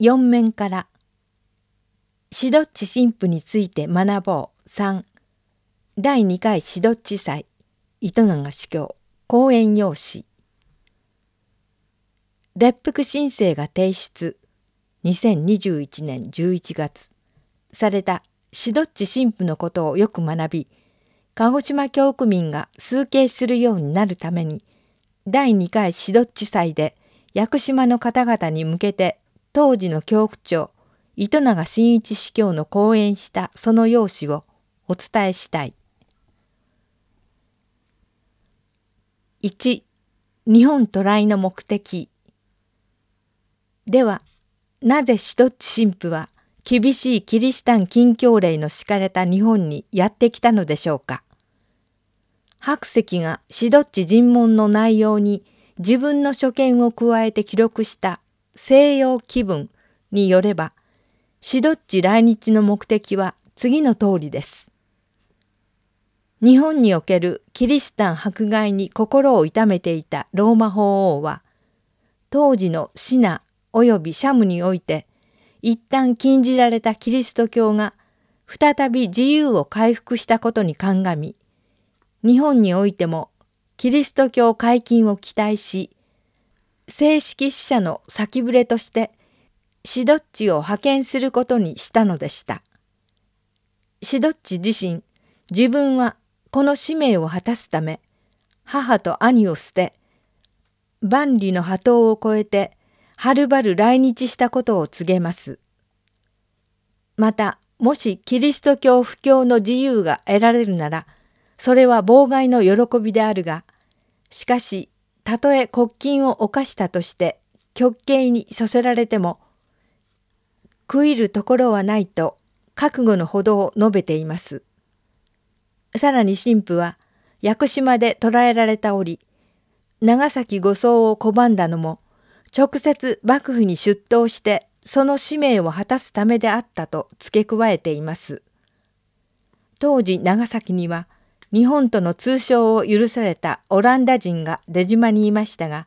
4面から。シドッチ神父について学ぼう。3第2回シドッチ祭。糸永司教。講演用紙。列腹申請が提出。2021年11月。されたシドッチ神父のことをよく学び鹿児島教区民が崇敬するようになるために第2回シドッチ祭で屋久島の方々に向けて当時の教区長糸永真一司教の講演したその用紙をお伝えしたい。1日本渡来の目的ではなぜシドッチ神父は厳しいキリシタン禁教令の敷かれた日本にやってきたのでしょうか白石がシドッチ尋問の内容に自分の所見を加えて記録した西洋気分によればシドッチ来日の目的は次の通りです。日本におけるキリシタン迫害に心を痛めていたローマ法王は当時のシナ及びシャムにおいて一旦禁じられたキリスト教が再び自由を回復したことに鑑み日本においてもキリスト教解禁を期待し正式使者の先触れとしてシドッチを派遣することにしたのでした。シドッチ自身自分はこの使命を果たすため母と兄を捨て万里の波頭を越えてはるばる来日したことを告げます。またもしキリスト教布教の自由が得られるならそれは妨害の喜びであるがしかしたとえ国禁を犯したとして極刑に処せられても悔いるところはないと覚悟のほどを述べています。さらに神父は屋久島で捕らえられた折長崎護送を拒んだのも直接幕府に出頭してその使命を果たすためであったと付け加えています。当時長崎には日本との通商を許されたオランダ人が出島にいましたが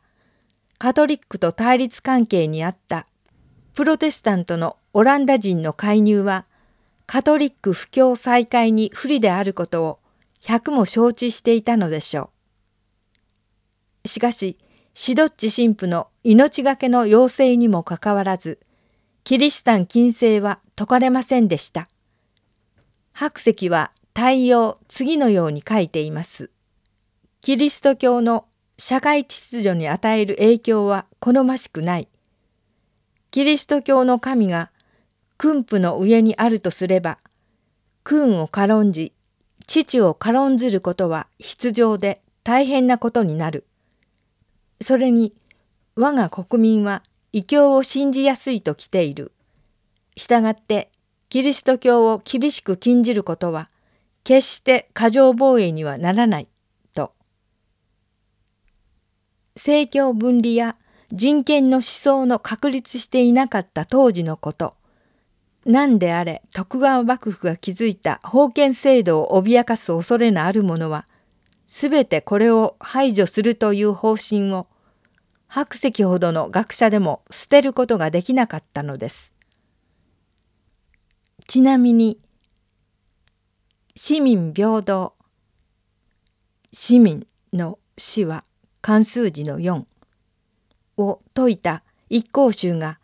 カトリックと対立関係にあったプロテスタントのオランダ人の介入はカトリック布教再開に不利であることを百も承知していたのでしょう。しかしシドッチ神父の命がけの要請にもかかわらずキリシタン禁制は解かれませんでした。白石は対応次のように書いています。キリスト教の社会秩序に与える影響は好ましくない。キリスト教の神が訓父の上にあるとすれば、君を軽んじ、父を軽んずることは必要で大変なことになる。それに我が国民は異教を信じやすいと来ている。したがってキリスト教を厳しく禁じることは決して過剰防衛にはならないと政教分離や人権の思想の確立していなかった当時のこと何であれ徳川幕府が築いた封建制度を脅かす恐れのある者は全てこれを排除するという方針を白石ほどの学者でも捨てることができなかったのです。ちなみに市民平等市民の死は関数字の4を説いた一向宗が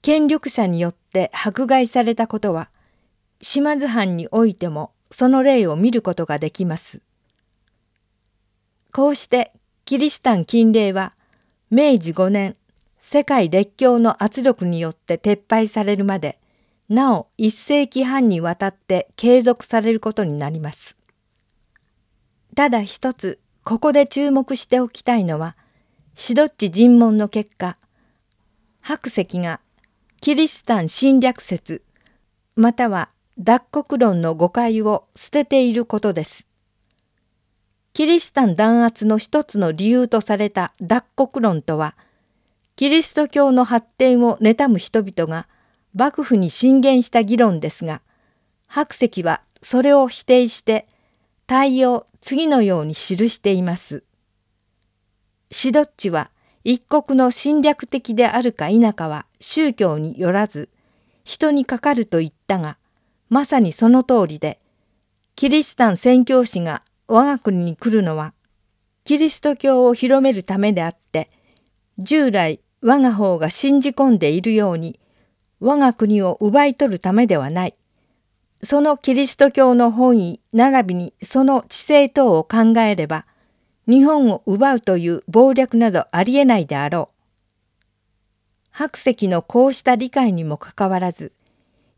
権力者によって迫害されたことは島津藩においてもその例を見ることができます。こうしてキリシタン禁令は明治5年世界列強の圧力によって撤廃されるまでなお一世紀半にわたって継続されることになります。ただ一つここで注目しておきたいのはシドッチ尋問の結果白石がキリシタン侵略説または脱国論の誤解を捨てていることです。キリシタン弾圧の一つの理由とされた脱国論とはキリスト教の発展を妬む人々が幕府に進言した議論ですが白石はそれを否定して対応次のように記しています。シドッチは一国の侵略的であるか否かは宗教によらず人にかかると言ったがまさにその通りでキリシタン宣教師が我が国に来るのはキリスト教を広めるためであって従来我が方が信じ込んでいるように我が国を奪い取るためではない。そのキリスト教の本意並びにその知性等を考えれば日本を奪うという暴略などありえないであろう。白石のこうした理解にもかかわらず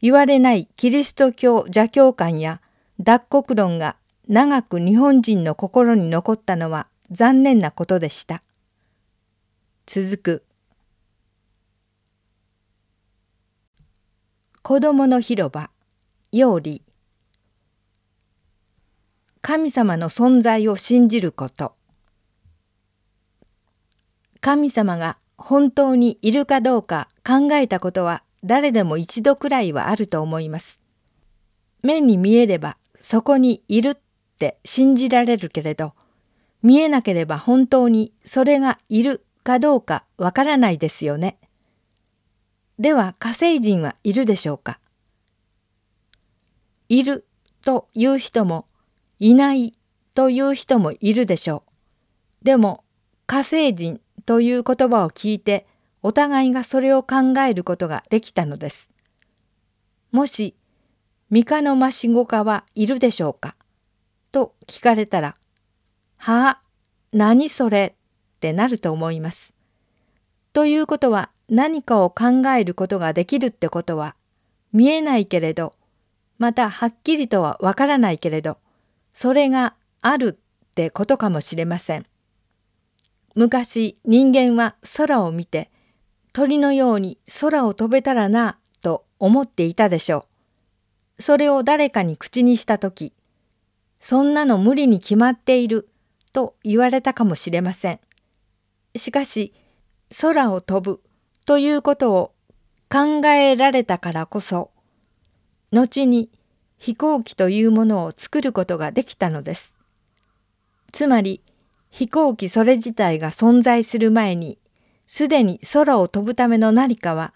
言われないキリスト教邪教観や脱国論が長く日本人の心に残ったのは残念なことでした。続く子供の広場より神様の存在を信じること神様が本当にいるかどうか考えたことは誰でも一度くらいはあると思います。目に見えればそこにいるって信じられるけれど見えなければ本当にそれがいるかどうかわからないですよね。では火星人はいるでしょうか？いるという人もいないという人もいるでしょう。でも火星人という言葉を聞いてお互いがそれを考えることができたのです。もし三日の増しごかはいるでしょうか？と聞かれたら「はあ何それ?」ってなると思います。ということは何かを考えることができるってことは見えないけれどまたはっきりとはわからないけれどそれがあるってことかもしれません。昔人間は空を見て鳥のように空を飛べたらなと思っていたでしょう。それを誰かに口にした時そんなの無理に決まっていると言われたかもしれません。しかし空を飛ぶということを考えられたからこそ後に飛行機というものを作ることができたのです。つまり飛行機それ自体が存在する前にすでに空を飛ぶための何かは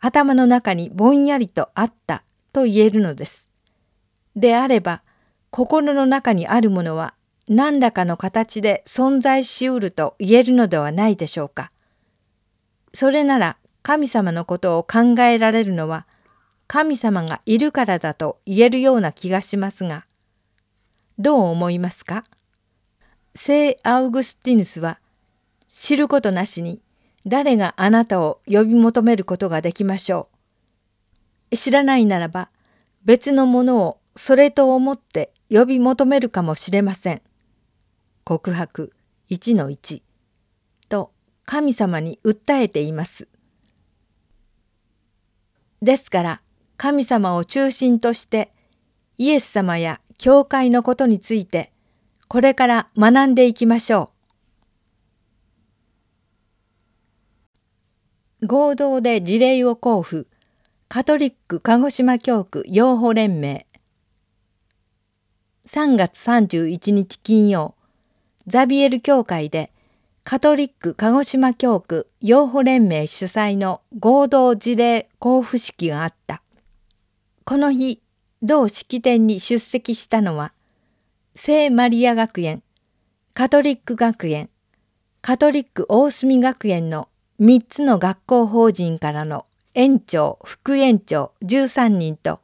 頭の中にぼんやりとあったと言えるのです。であれば心の中にあるものは何らかの形で存在しうると言えるのではないでしょうか。それなら神様のことを考えられるのは神様がいるからだと言えるような気がしますがどう思いますか？聖アウグスティヌスは知ることなしに誰があなたを呼び求めることができましょう。知らないならば別のものをそれと思って呼び求めるかもしれません。告白1-1神様に訴えています。ですから神様を中心としてイエス様や教会のことについてこれから学んでいきましょう。合同で事例を交付カトリック鹿児島教区養護連盟3月31日金曜ザビエル教会でカトリック鹿児島教区養護連盟主催の合同事例交付式があった。この日、同式典に出席したのは、聖マリア学園、カトリック学園、カトリック大隅学園の3つの学校法人からの園長、副園長13人と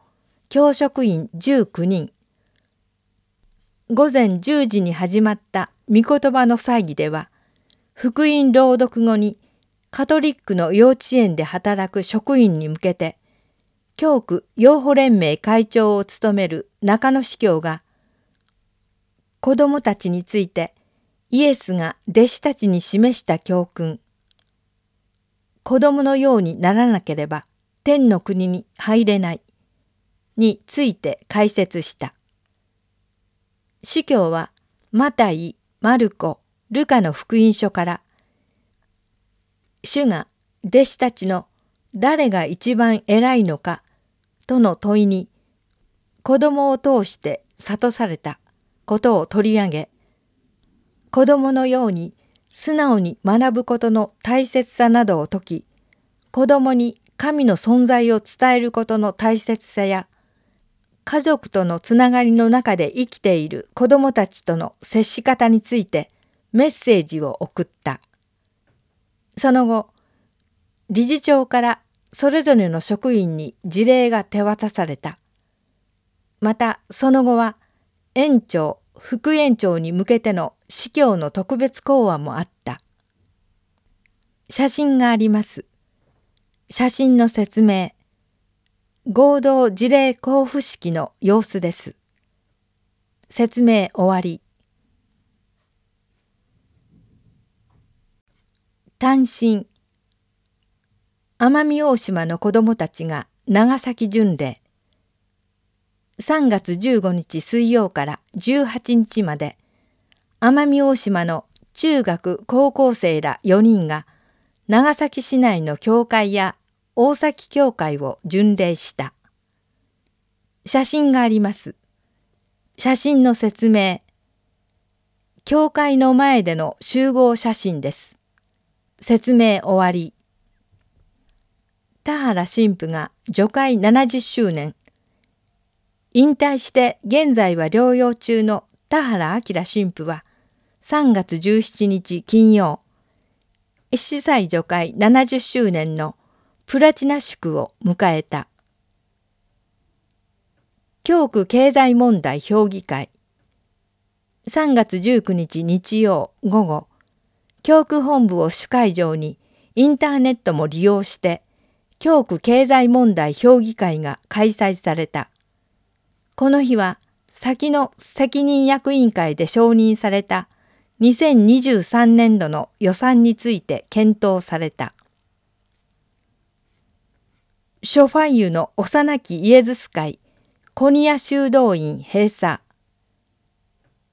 教職員19人。午前10時に始まった御言葉の祭儀では、福音朗読後にカトリックの幼稚園で働く職員に向けて教区養護連盟会長を務める中野司教が子供たちについてイエスが弟子たちに示した教訓子供のようにならなければ天の国に入れないについて解説した。司教はマタイ、マルコ、ルカの福音書から主が弟子たちの誰が一番偉いのかとの問いに子供を通して諭されたことを取り上げ子供のように素直に学ぶことの大切さなどを説き子供に神の存在を伝えることの大切さや家族とのつながりの中で生きている子供たちとの接し方についてメッセージを送った。その後理事長からそれぞれの職員に事例が手渡された。またその後は園長副園長に向けての司教の特別講話もあった。写真があります。写真の説明。合同事例交付式の様子です。説明終わり。単身奄美大島の子どもたちが長崎巡礼3月15日水曜から18日まで奄美大島の中学高校生ら4人が長崎市内の教会や大崎教会を巡礼した。写真があります。写真の説明。教会の前での集合写真です。説明終わり。田原神父が除会70周年。引退して現在は療養中の田原明神父は3月17日金曜、司祭除会70周年のプラチナ祝を迎えた。教区経済問題評議会3月19日日曜午後、教区本部を主会場にインターネットも利用して教区経済問題評議会が開催された。この日は先の責任役員会で承認された2023年度の予算について検討された。ショファイユの幼きイエズス会コニア修道院閉鎖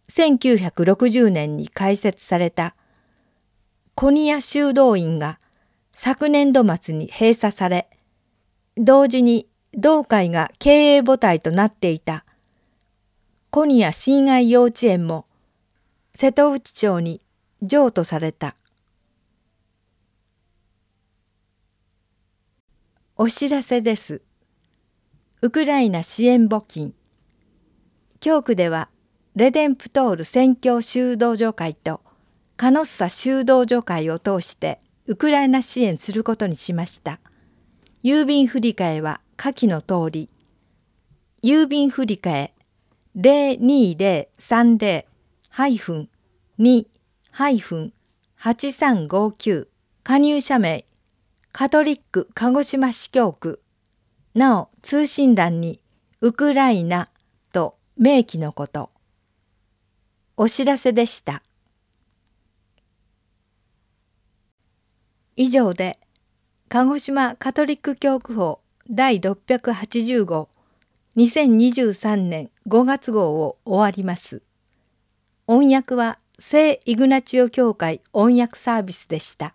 1960年に開設されたコニア修道院が昨年度末に閉鎖され同時に同会が経営母体となっていたコニア親愛幼稚園も瀬戸内町に譲渡された。お知らせです。ウクライナ支援募金。教区ではレデンプトール宣教修道女会とカノッサ修道女会を通してウクライナ支援することにしました。郵便振替は下記の通り、郵便振替020-2-2-8359加入者名カトリック鹿児島市教区なお通信欄にウクライナと明記のこと。お知らせでした。以上で鹿児島カトリック教区法第680号2023年5月号を終わります。音訳は聖イグナチオ教会音訳サービスでした。